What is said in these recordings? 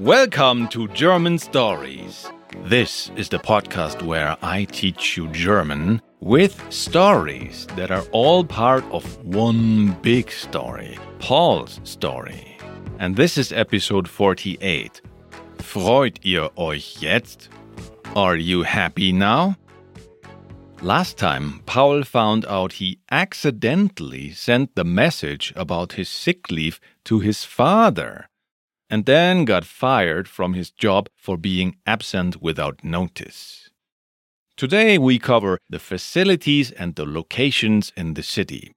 Welcome to German Stories. This is the podcast where I teach you German with stories that are all part of one big story, Paul's story. And this is episode 48. Freut ihr euch jetzt? Are you happy now? Last time, Paul found out he accidentally sent the message about his sick leave to his father, and then got fired from his job for being absent without notice. Today, we cover the facilities and the locations in the city.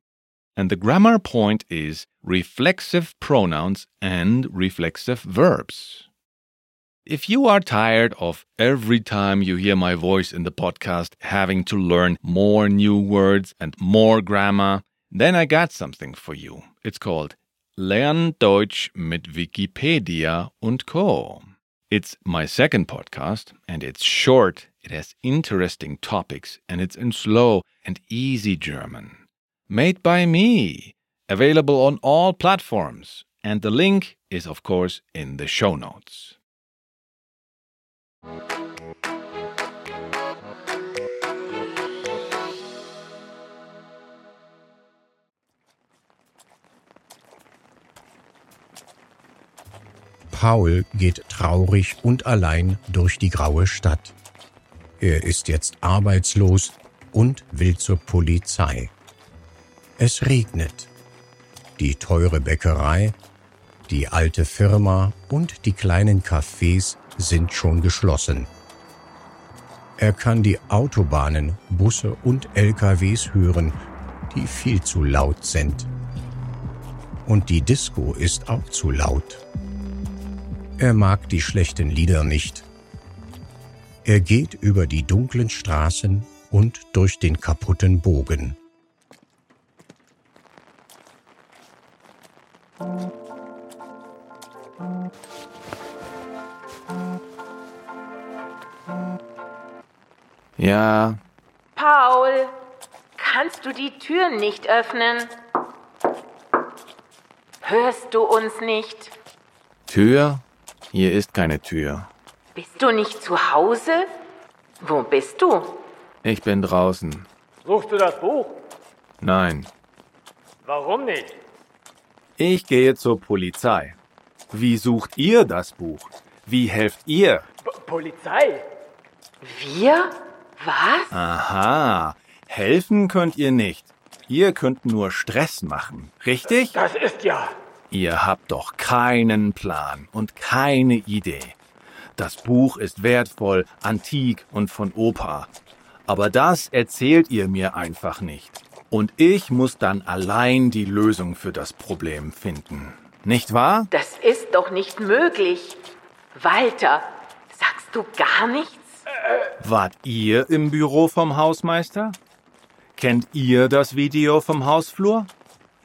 And the grammar point is reflexive pronouns and reflexive verbs. If you are tired of every time you hear my voice in the podcast having to learn more new words and more grammar, then I got something for you. It's called Lern Deutsch mit Wikipedia und Co. It's my second podcast, and it's short, it has interesting topics, and it's in slow and easy German. Made by me, available on all platforms, and the link is, of course, in the show notes. Paul geht traurig und allein durch die graue Stadt. Er ist jetzt arbeitslos und will zur Polizei. Es regnet. Die teure Bäckerei, die alte Firma und die kleinen Cafés sind schon geschlossen. Er kann die Autobahnen, Busse und LKWs hören, die viel zu laut sind. Und die Disco ist auch zu laut. Er mag die schlechten Lieder nicht. Er geht über die dunklen Straßen und durch den kaputten Bogen. Ja, Paul, kannst du die Tür nicht öffnen? Hörst du uns nicht? Tür? Hier ist keine Tür. Bist du nicht zu Hause? Wo bist du? Ich bin draußen. Suchst du das Buch? Nein. Warum nicht? Ich gehe zur Polizei. Wie sucht ihr das Buch? Wie helft ihr? P Polizei? Wir? Was? Aha, helfen könnt ihr nicht. Ihr könnt nur Stress machen, richtig? Das ist ja. Ihr habt doch keinen Plan und keine Idee. Das Buch ist wertvoll, antik und von Opa. Aber das erzählt ihr mir einfach nicht. Und ich muss dann allein die Lösung für das Problem finden. Nicht wahr? Das ist doch nicht möglich. Walter, sagst du gar nichts? Wart ihr im Büro vom Hausmeister? Kennt ihr das Video vom Hausflur?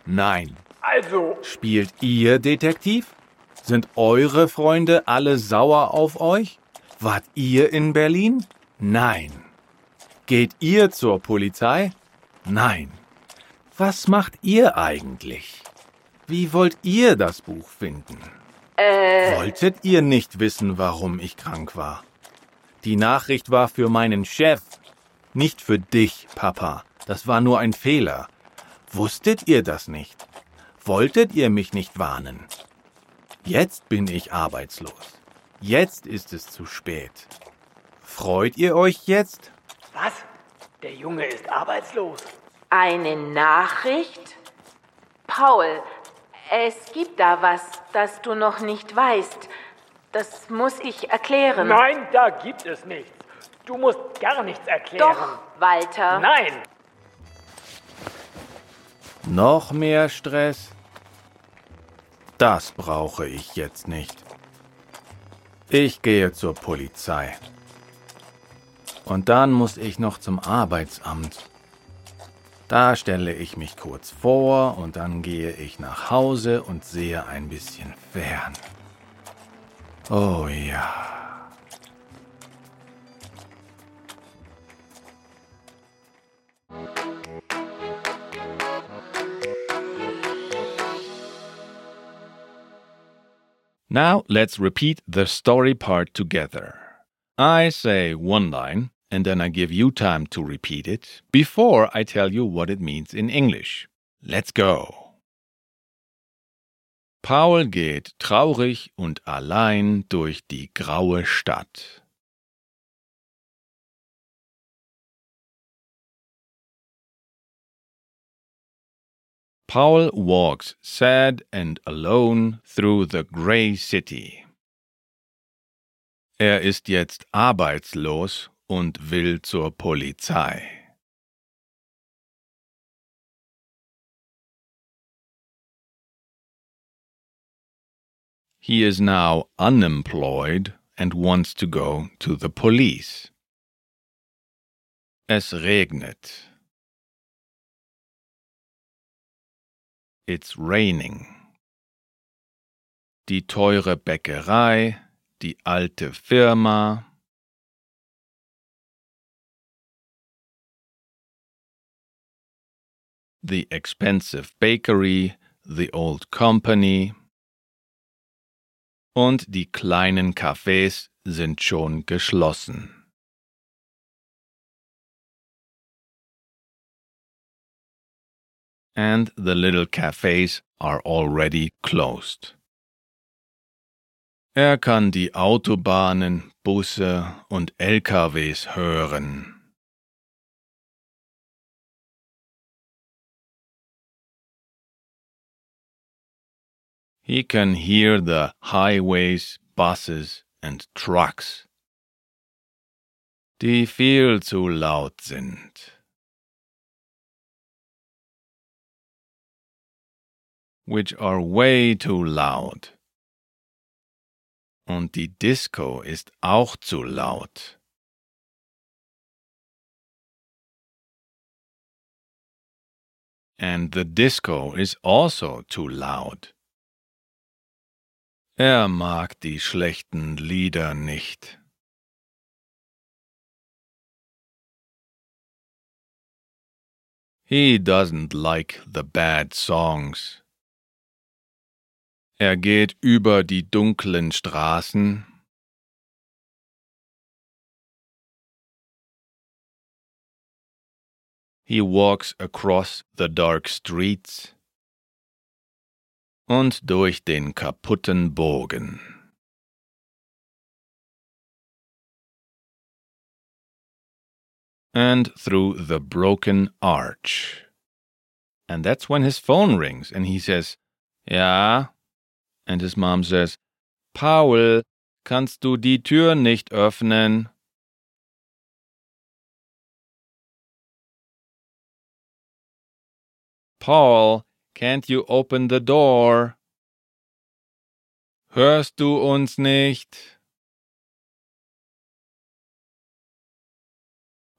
Nein. Also, Spielt ihr Detektiv? Sind eure Freunde alle sauer auf euch? Wart ihr in Berlin? Nein. Geht ihr zur Polizei? Nein. Was macht ihr eigentlich? Wie wollt ihr das Buch finden? Wolltet ihr nicht wissen, warum ich krank war? Die Nachricht war für meinen Chef, nicht für dich, Papa. Das war nur ein Fehler. Wusstet ihr das nicht? Wolltet ihr mich nicht warnen? Jetzt bin ich arbeitslos. Jetzt ist es zu spät. Freut ihr euch jetzt? was? Der Junge ist arbeitslos. Eine Nachricht? Paul, es gibt da was, das du noch nicht weißt. Das muss ich erklären. Nein, da gibt es nichts. Du musst gar nichts erklären. Doch, Walter. Nein. Noch mehr Stress? Das brauche ich jetzt nicht. Ich gehe zur Polizei. Und dann muss ich noch zum Arbeitsamt. Da stelle ich mich kurz vor und dann gehe ich nach Hause und sehe ein bisschen fern. Oh ja. Now let's repeat the story part together. I say one line, and then I give you time to repeat it before I tell you what it means in English. Let's go. Paul geht traurig und allein durch die graue Stadt. Paul walks sad and alone through the grey city. Er ist jetzt arbeitslos und will zur Polizei. He is now unemployed and wants to go to the police. Es regnet. It's raining. Die teure Bäckerei, die alte Firma. The expensive bakery, the old company. Und die kleinen Cafés sind schon geschlossen. And the little cafes are already closed. Er kann die Autobahnen, Busse und LKWs hören. He can hear the highways, buses and trucks, die viel zu laut sind. Which are way too loud. Und die Disco ist auch zu laut. And the disco is also too loud. Er mag die schlechten Lieder nicht. He doesn't like the bad songs. Er geht über die dunklen Straßen. He walks across the dark streets und durch den kaputten Bogen. And through the broken arch. And that's when his phone rings and he says, Ja, and his mom says, Paul, kannst du die Tür nicht öffnen? Paul, can't you open the door? Hörst du uns nicht?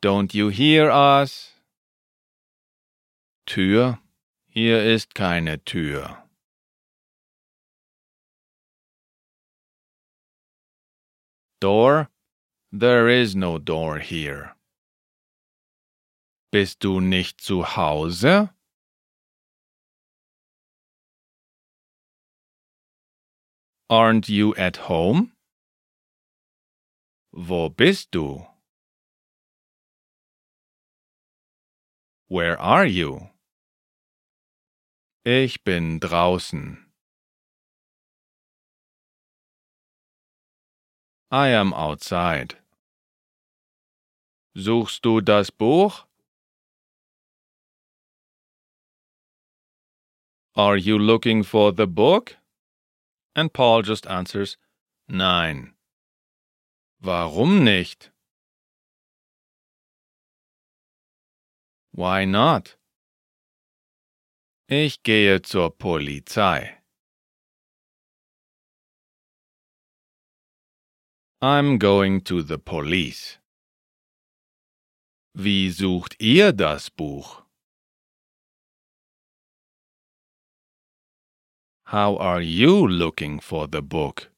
Don't you hear us? Tür? Hier ist keine Tür. Door? There is no door here. Bist du nicht zu Hause? Aren't you at home? Wo bist du? Where are you? Ich bin draußen. I am outside. Suchst du das Buch? Are you looking for the book? And Paul just answers, Nein. Warum nicht? Why not? Ich gehe zur Polizei. I'm going to the police. Wie sucht ihr das Buch? How are you looking for the book?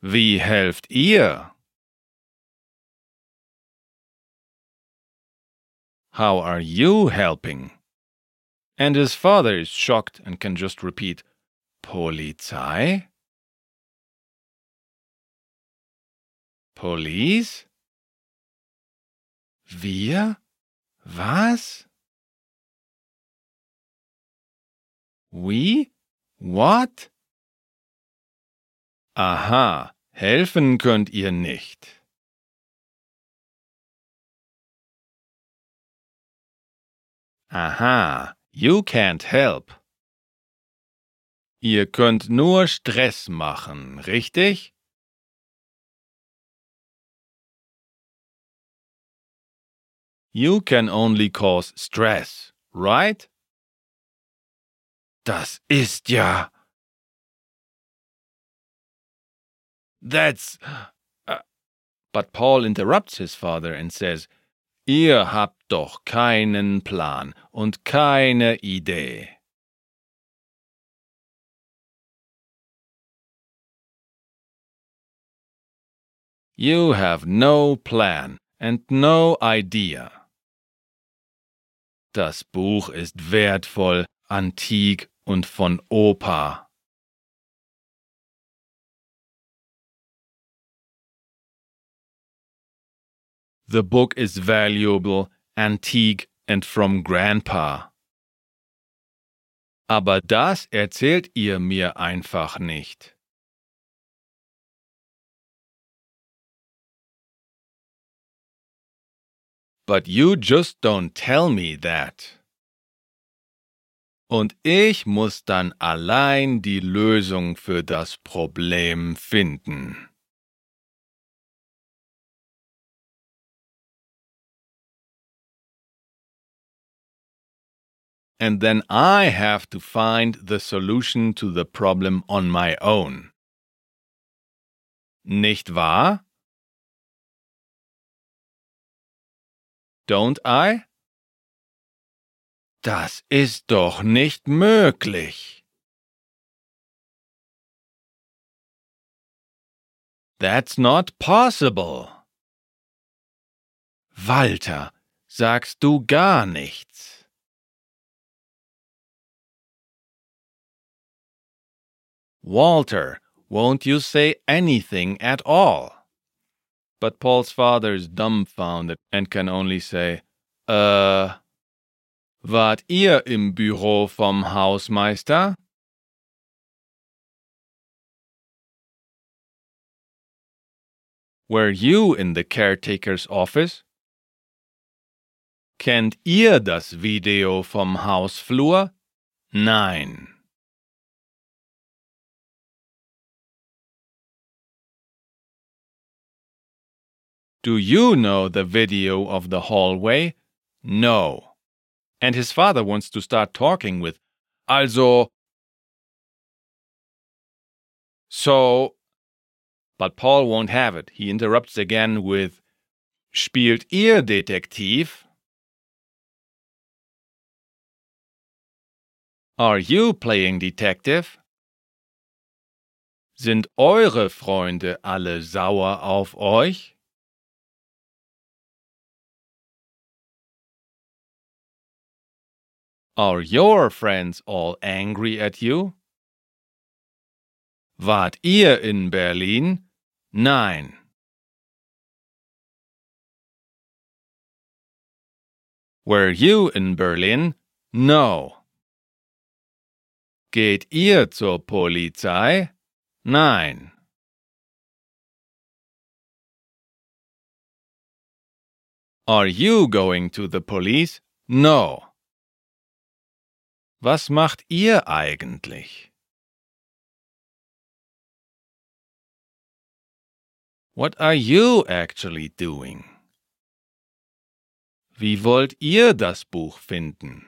Wie helft ihr? How are you helping? And his father is shocked and can just repeat, Polizei? Police? Wir? Was? We? What? Aha, helfen könnt ihr nicht. Aha, you can't help. Ihr könnt nur Stress machen, richtig? You can only cause stress, right? Das ist ja. That's. Uh, but Paul interrupts his father and says, Ihr habt doch keinen Plan und keine Idee. You have no plan and no idea. Das Buch ist wertvoll, antik und von Opa. The book is valuable, antique and from Grandpa. Aber das erzählt ihr mir einfach nicht. But you just don't tell me that. Und ich muss dann allein die Lösung für das Problem finden. And then I have to find the solution to the problem on my own. Nicht wahr? Don't I? Das ist doch nicht möglich. That's not possible. Walter, sagst du gar nichts. Walter, won't you say anything at all? But Paul's father is dumbfounded and can only say, Uh, Wart ihr im Büro vom Hausmeister? Were you in the caretaker's office? Kennt ihr das Video vom Hausflur? Nein. Do you know the video of the hallway? No and his father wants to start talking with, also. So. But Paul won't have it. He interrupts again with, Spielt ihr Detektiv? Are you playing detective? Sind eure Freunde alle sauer auf euch? Are your friends all angry at you? Wart ihr in Berlin? Nein. Were you in Berlin? No. Geht ihr zur Polizei? Nein. Are you going to the police? No. Was macht ihr eigentlich? What are you actually doing? Wie wollt ihr das Buch finden?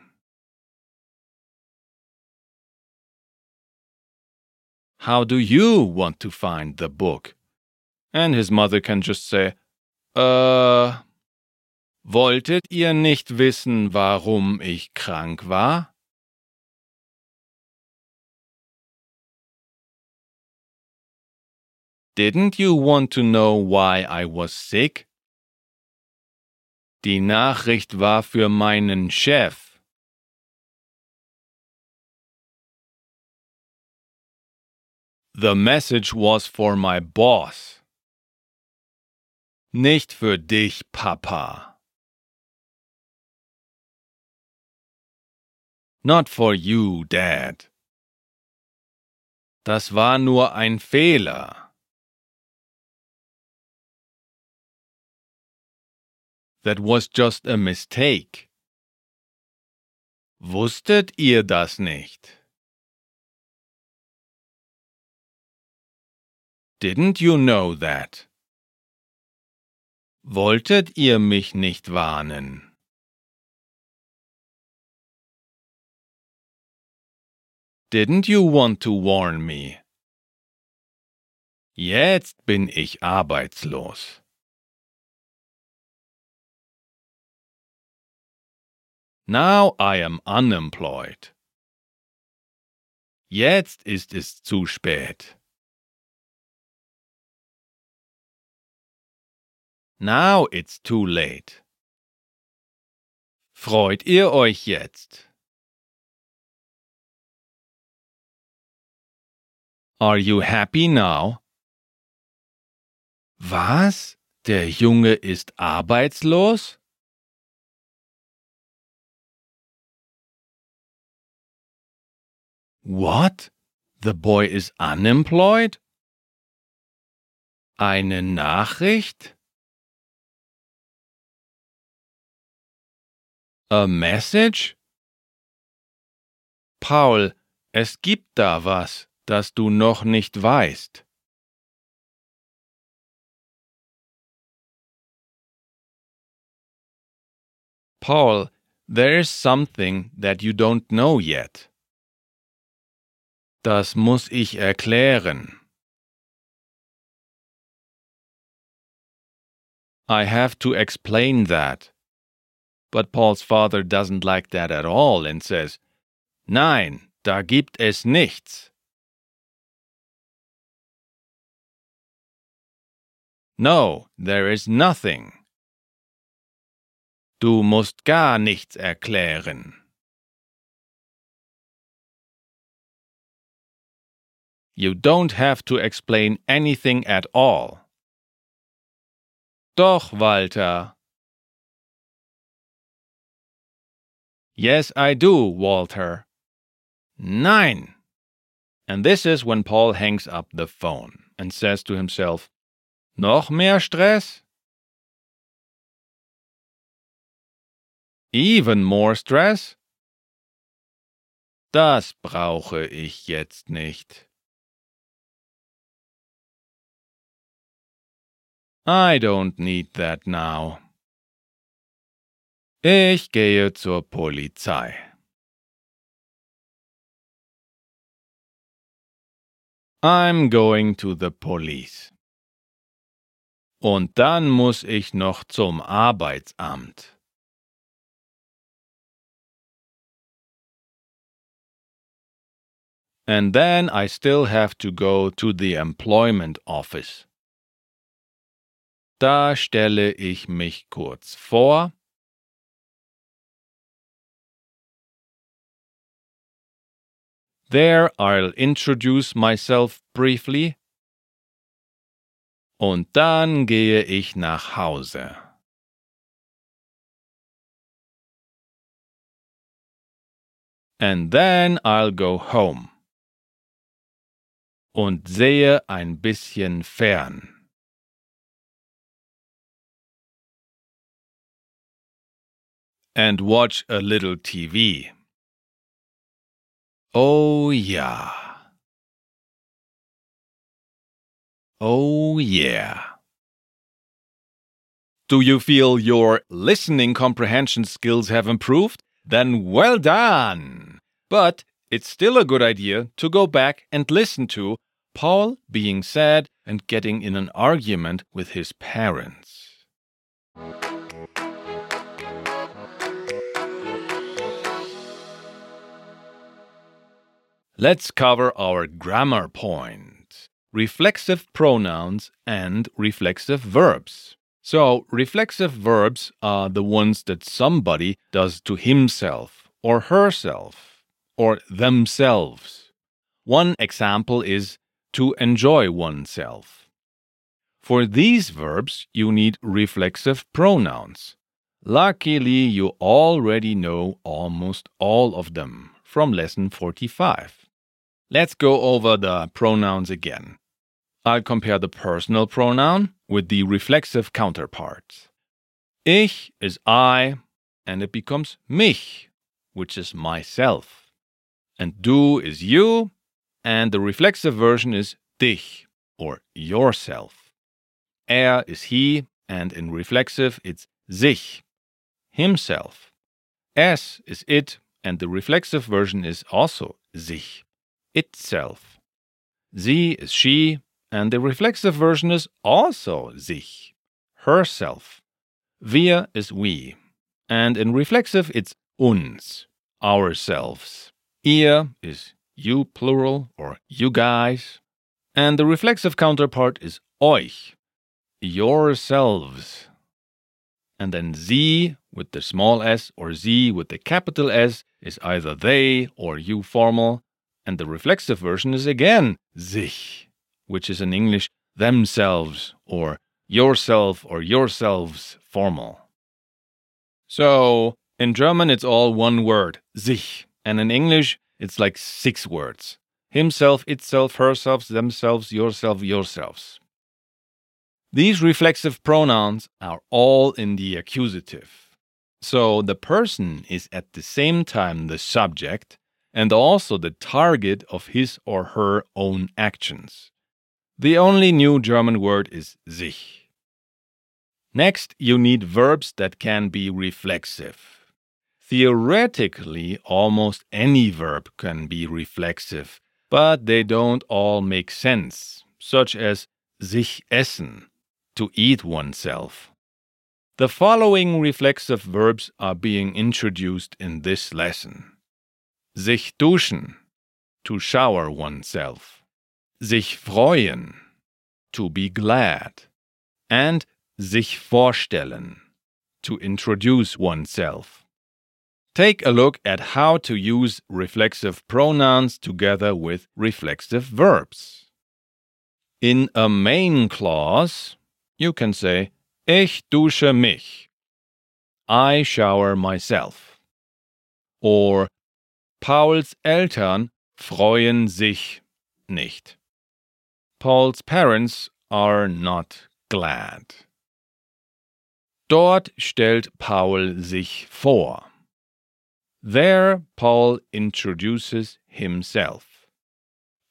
How do you want to find the book? And his mother can just say, äh, wolltet ihr nicht wissen, warum ich krank war? Didn't you want to know why I was sick? Die Nachricht war für meinen Chef. The message was for my boss. Nicht für dich, Papa. Not for you, Dad. Das war nur ein Fehler. That was just a mistake. Wusstet ihr das nicht? Didn't you know that? Wolltet ihr mich nicht warnen? Didn't you want to warn me? Jetzt bin ich arbeitslos. Now I am unemployed. Jetzt ist es zu spät. Now it's too late. Freut ihr euch jetzt? Are you happy now? Was? Der Junge ist arbeitslos? What? The boy is unemployed? Eine Nachricht? A message? Paul, es gibt da was, das du noch nicht weißt. Paul, there's something that you don't know yet. Das muss ich erklären. I have to explain that. But Paul's father doesn't like that at all and says, Nein, da gibt es nichts. No, there is nothing. Du musst gar nichts erklären. You don't have to explain anything at all. Doch, Walter. Yes, I do, Walter. Nein. And this is when Paul hangs up the phone and says to himself, Noch mehr Stress? Even more stress? Das brauche ich jetzt nicht. I don't need that now. Ich gehe zur Polizei. I'm going to the police. Und dann muss ich noch zum Arbeitsamt. And then I still have to go to the employment office. Da stelle ich mich kurz vor. There I'll introduce myself briefly. Und dann gehe ich nach Hause. And then I'll go home. Und sehe ein bisschen fern. And watch a little TV. Oh, yeah. Oh, yeah. Do you feel your listening comprehension skills have improved? Then well done! But it's still a good idea to go back and listen to Paul being sad and getting in an argument with his parents. Let's cover our grammar point reflexive pronouns and reflexive verbs. So, reflexive verbs are the ones that somebody does to himself or herself or themselves. One example is to enjoy oneself. For these verbs, you need reflexive pronouns. Luckily, you already know almost all of them from lesson 45. Let's go over the pronouns again. I'll compare the personal pronoun with the reflexive counterparts. Ich is I, and it becomes mich, which is myself. And du is you, and the reflexive version is dich, or yourself. Er is he, and in reflexive it's sich, himself. Es is it, and the reflexive version is also sich, itself. Sie is she, and the reflexive version is also sich, herself. Wir is we, and in reflexive it's uns, ourselves. Ihr is you plural or you guys, and the reflexive counterpart is euch, yourselves. And then sie with the small s or sie with the capital S is either they or you formal, and the reflexive version is again sich, which is in English themselves or yourself or yourselves formal. So, in German it's all one word, sich, and in English it's like six words himself, itself, herself, themselves, yourself, yourselves. These reflexive pronouns are all in the accusative. So the person is at the same time the subject and also the target of his or her own actions. The only new German word is sich. Next, you need verbs that can be reflexive. Theoretically, almost any verb can be reflexive, but they don't all make sense, such as sich essen, to eat oneself. The following reflexive verbs are being introduced in this lesson sich duschen, to shower oneself, sich freuen, to be glad, and sich vorstellen, to introduce oneself. Take a look at how to use reflexive pronouns together with reflexive verbs. In a main clause, you can say Ich dusche mich. I shower myself. Or Pauls Eltern freuen sich nicht. Paul's parents are not glad. Dort stellt Paul sich vor. There, Paul introduces himself.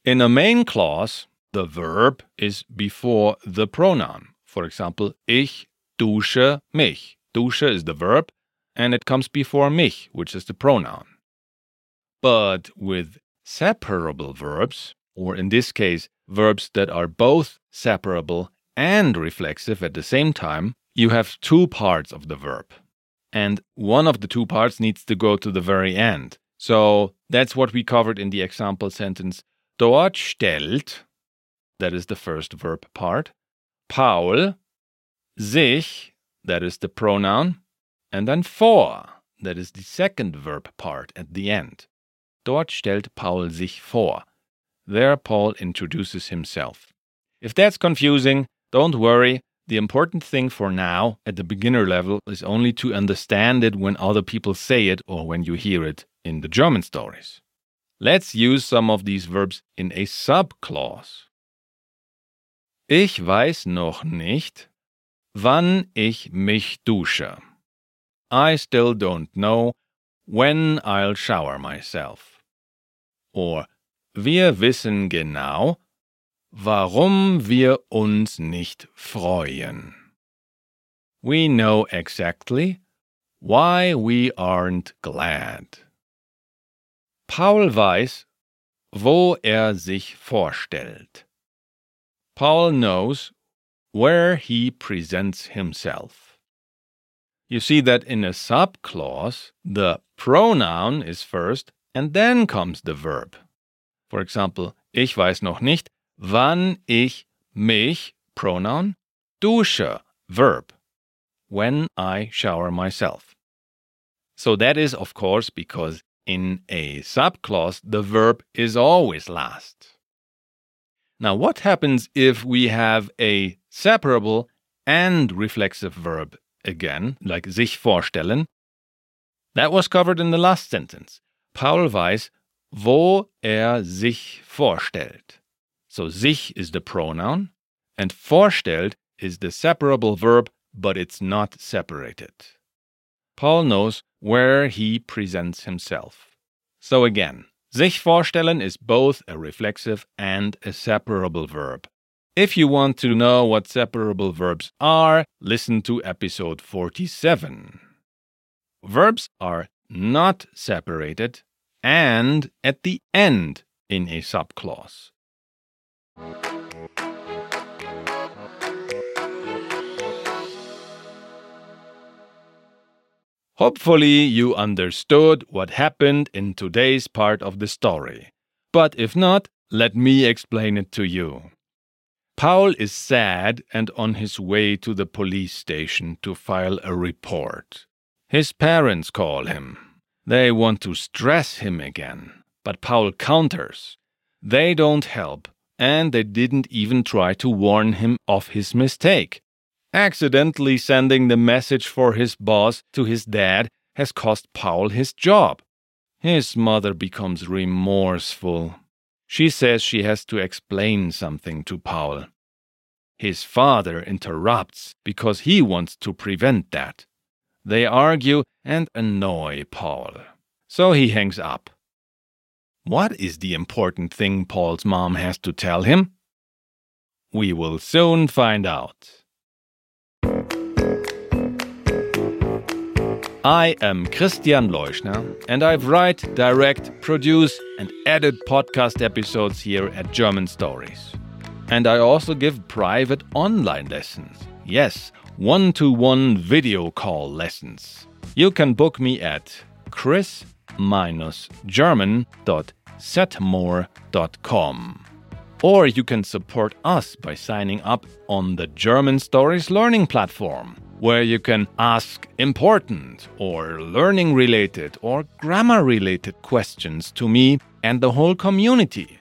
In a main clause, the verb is before the pronoun. For example, ich dusche mich. Dusche is the verb, and it comes before mich, which is the pronoun. But with separable verbs, or in this case, verbs that are both separable and reflexive at the same time, you have two parts of the verb. And one of the two parts needs to go to the very end. So that's what we covered in the example sentence. Dort stellt, that is the first verb part, Paul, sich, that is the pronoun, and then vor, that is the second verb part at the end. Dort stellt Paul sich vor. There Paul introduces himself. If that's confusing, don't worry. The important thing for now, at the beginner level, is only to understand it when other people say it or when you hear it in the German stories. Let's use some of these verbs in a subclause. Ich weiß noch nicht, wann ich mich dusche. I still don't know when I'll shower myself. Or wir wissen genau, warum wir uns nicht freuen. We know exactly why we aren't glad. Paul weiß, wo er sich vorstellt. Paul knows where he presents himself. You see that in a subclause, the pronoun is first and then comes the verb. For example, ich weiß noch nicht, wann ich mich, pronoun, dusche, verb, when I shower myself. So that is, of course, because in a subclause the verb is always last. Now, what happens if we have a separable and reflexive verb again, like sich vorstellen? That was covered in the last sentence. Paul weiß, wo er sich vorstellt. So sich is the pronoun, and vorstellt is the separable verb, but it's not separated. Paul knows where he presents himself. So again, sich vorstellen is both a reflexive and a separable verb. If you want to know what separable verbs are, listen to episode 47. Verbs are not separated and at the end in a subclause. Hopefully, you understood what happened in today's part of the story. But if not, let me explain it to you. Paul is sad and on his way to the police station to file a report. His parents call him. They want to stress him again, but Paul counters. They don't help, and they didn't even try to warn him of his mistake. Accidentally sending the message for his boss to his dad has cost Paul his job. His mother becomes remorseful. She says she has to explain something to Paul. His father interrupts because he wants to prevent that. They argue and annoy Paul. So he hangs up. What is the important thing Paul's mom has to tell him? We will soon find out. I am Christian Leuschner, and I write, direct, produce, and edit podcast episodes here at German Stories. And I also give private online lessons. Yes, one to one video call lessons. You can book me at chris german.setmore.com. Or you can support us by signing up on the German Stories Learning platform, where you can ask important or learning related or grammar related questions to me and the whole community.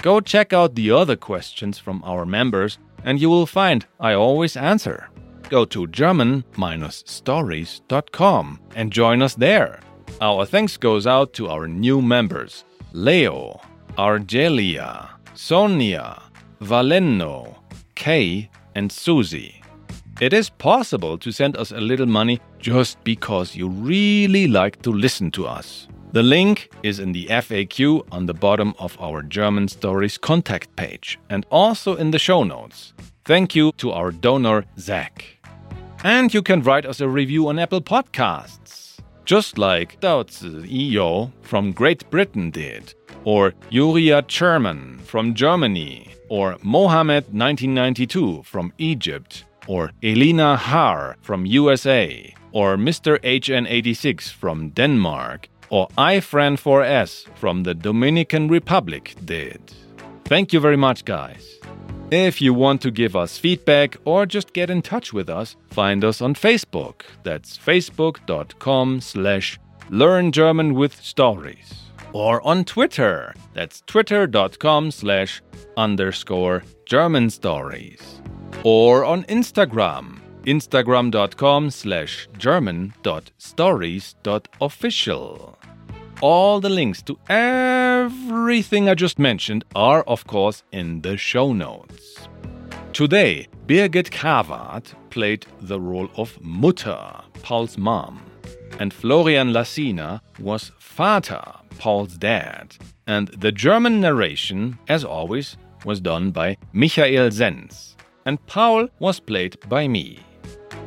Go check out the other questions from our members, and you will find I always answer. Go to German-stories.com and join us there. Our thanks goes out to our new members Leo, Argelia, Sonia, Valeno, Kay, and Susie. It is possible to send us a little money just because you really like to listen to us. The link is in the FAQ on the bottom of our German Stories contact page and also in the show notes. Thank you to our donor, Zach. And you can write us a review on Apple Podcasts, just like Daozi from Great Britain did, or Yuria Cherman from Germany, or Mohammed 1992 from Egypt, or Elina Har from USA, or Mr. HN86 from Denmark, or iFran4S from the Dominican Republic did. Thank you very much, guys. If you want to give us feedback or just get in touch with us, find us on Facebook. That's facebook.com slash learn German with stories. Or on Twitter. That's twitter.com slash underscore German stories. Or on Instagram. Instagram.com slash German.stories.official. All the links to everything I just mentioned are, of course, in the show notes. Today, Birgit Kawat played the role of Mutter, Paul's mom, and Florian Lassina was Vater, Paul's dad. And the German narration, as always, was done by Michael Zenz, and Paul was played by me.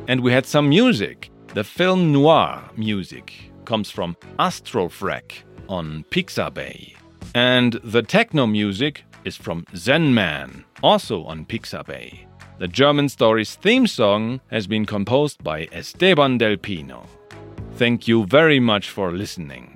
And we had some music, the film noir music comes from Astrofreq on Pixabay. And the techno music is from Zen Man, also on Pixabay. The German Stories theme song has been composed by Esteban Del Pino. Thank you very much for listening.